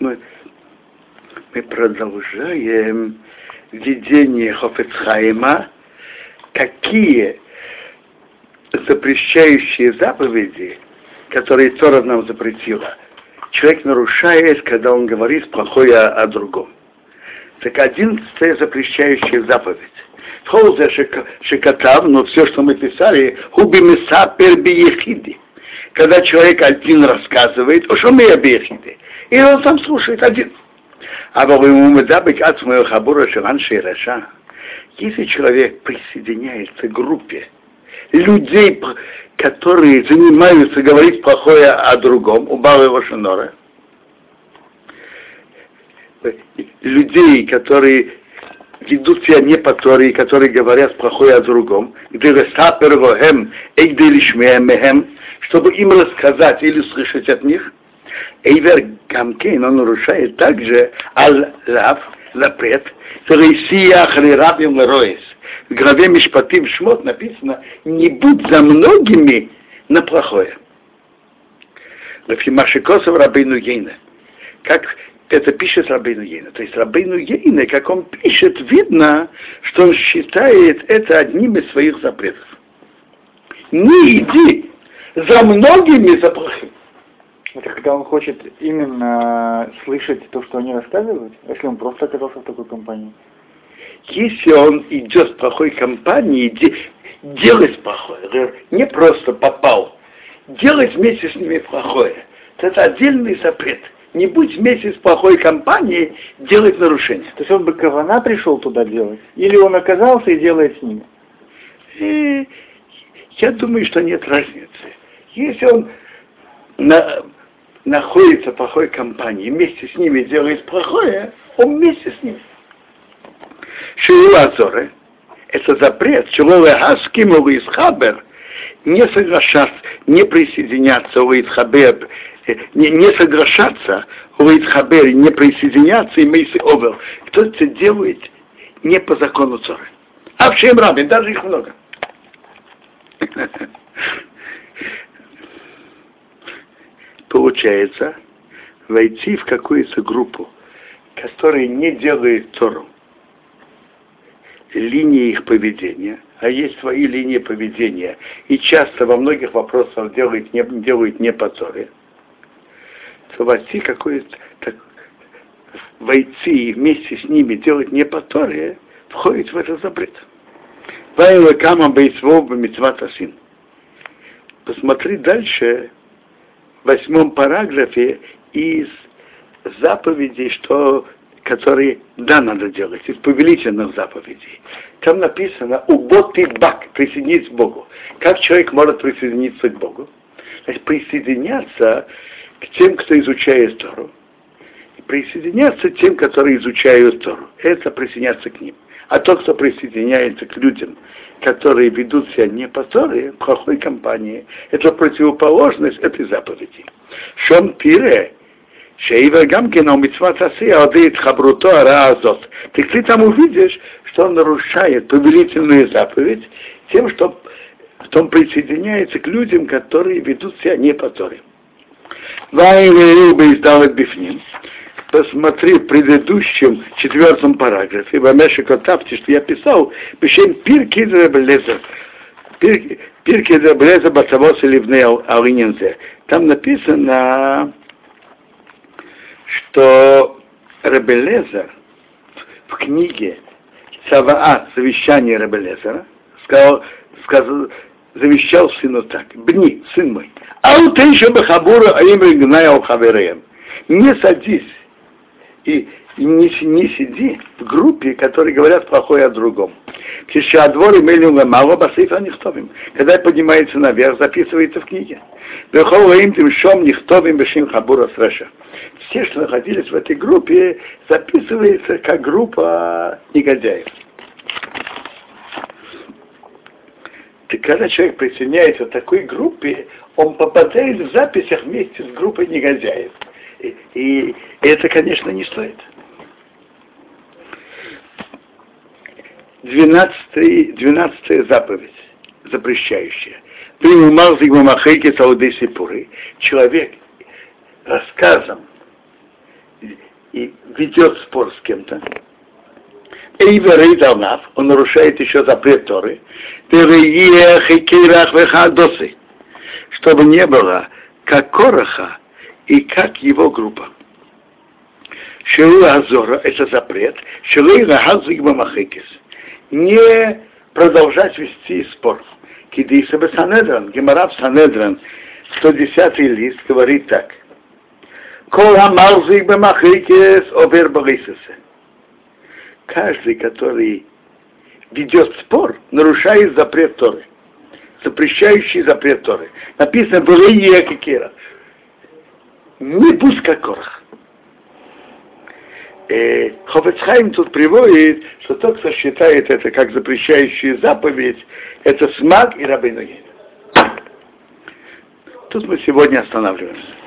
Мы, мы продолжаем видение Хофецхайма, какие запрещающие заповеди, которые Тора нам запретила, человек нарушает, когда он говорит плохое о, о другом. Так одиннадцатая запрещающая заповедь. Холзе шикатав, но все, что мы писали, хуби меса перби ехиди. Когда человек один рассказывает, о что мы объехиды. И он сам слушает один. А если человек присоединяется к группе людей, которые занимаются говорить плохое о другом, у Балы Вашинора, людей, которые ведут себя не по Торе, которые говорят плохое о другом, чтобы им рассказать или слышать от них, Эйвер Гамкен, он нарушает также Аль-Лав, запрет, Рейсия Хрирабим Лероис. В главе Мишпатим Шмот написано, не будь за многими на плохое. Лефимашикосов Рабейну Ейна. Как это пишет Рабейну Ейна. То есть Рабейну Ейна, как он пишет, видно, что он считает это одним из своих запретов. Не иди за многими за плохим. Это когда он хочет именно слышать то, что они рассказывают, если он просто оказался в такой компании. Если он идет в плохой компании, де, делать плохое, не просто попал, делать вместе с ними плохое, это отдельный запрет. Не будь вместе с плохой компанией делать нарушения. То есть он бы кавана пришел туда делать? Или он оказался и делает с ними? И я думаю, что нет разницы. Если он на, находится в плохой компании, вместе с ними делает плохое, он вместе с ними. Шиуазоры – это запрет, Хаским из Хабер не соглашаться, не присоединяться у Ицхабер, не, не соглашаться у Ицхабер, не присоединяться и Мейси Овел. Кто это делает не по закону Цоры. А в чем рабе, даже их много. получается войти в какую-то группу, которая не делает Тору, линии их поведения, а есть свои линии поведения, и часто во многих вопросах делают не, делают не по Торе, то войти какое-то, так, войти и вместе с ними делать не по Торе, входит в этот запрет. Посмотри дальше, восьмом параграфе из заповедей, что, которые да, надо делать, из повелительных заповедей. Там написано «Убот бак» – присоединиться к Богу. Как человек может присоединиться к Богу? Значит, присоединяться к тем, кто изучает Тору. И присоединяться к тем, которые изучают Тору. Это присоединяться к ним. А тот, кто присоединяется к людям, которые ведут себя не по Торе, плохой компании, это противоположность этой заповеди. Шон пире, Шейва Гамкина Мицват Асия Одеет Хабруто Араазот. Так ты там увидишь, что он нарушает повелительную заповедь тем, что он присоединяется к людям, которые ведут себя не по Торе. Вайве Руба издал Бифним посмотри в предыдущем четвертом параграфе, в Амеше Котапте, что я писал, пишем Пирки Дребелезер. Пирки Дребелезер Бацавос или Внейл Алинензе. Там написано, что Ребелезер в книге Цаваа, завещание Ребелезера, сказал, сказал, завещал сыну так, Бни, сын мой, ау ты еще бы хабура, а им не садись и не, не сиди в группе, которые говорят плохое о другом. Кишадвор и мало басифа нихтовим. Когда поднимается наверх, записывается в книге. им тем шом нихтовим бешим хабура среша. Все, что находились в этой группе, записывается как группа негодяев. Когда человек присоединяется к такой группе, он попадает в записях вместе с группой негодяев. И, это, конечно, не стоит. Двенадцатая, двенадцатая заповедь, запрещающая. Примумал зигмамахейки саудей сипуры. Человек рассказом и ведет спор с кем-то, Эйверей Далнав, он нарушает еще запрет Торы, чтобы не было как Короха и как его группа. Шилу Азора – это запрет. Шилу Рахазик Махикис. Не продолжать вести спор. Кидиса Санедран, Гемарав Санедран, 110 лист, говорит так. Кол Амалзик Бамахикис Овер Борисесе. Каждый, который ведет спор, нарушает запрет Торы. Запрещающий запрет Торы. Написано Бурейя Кикира. Не пусть как корах. Э, Хофецхайм тут приводит, что тот, кто считает это как запрещающую заповедь, это смак и рабыноген. Тут мы сегодня останавливаемся.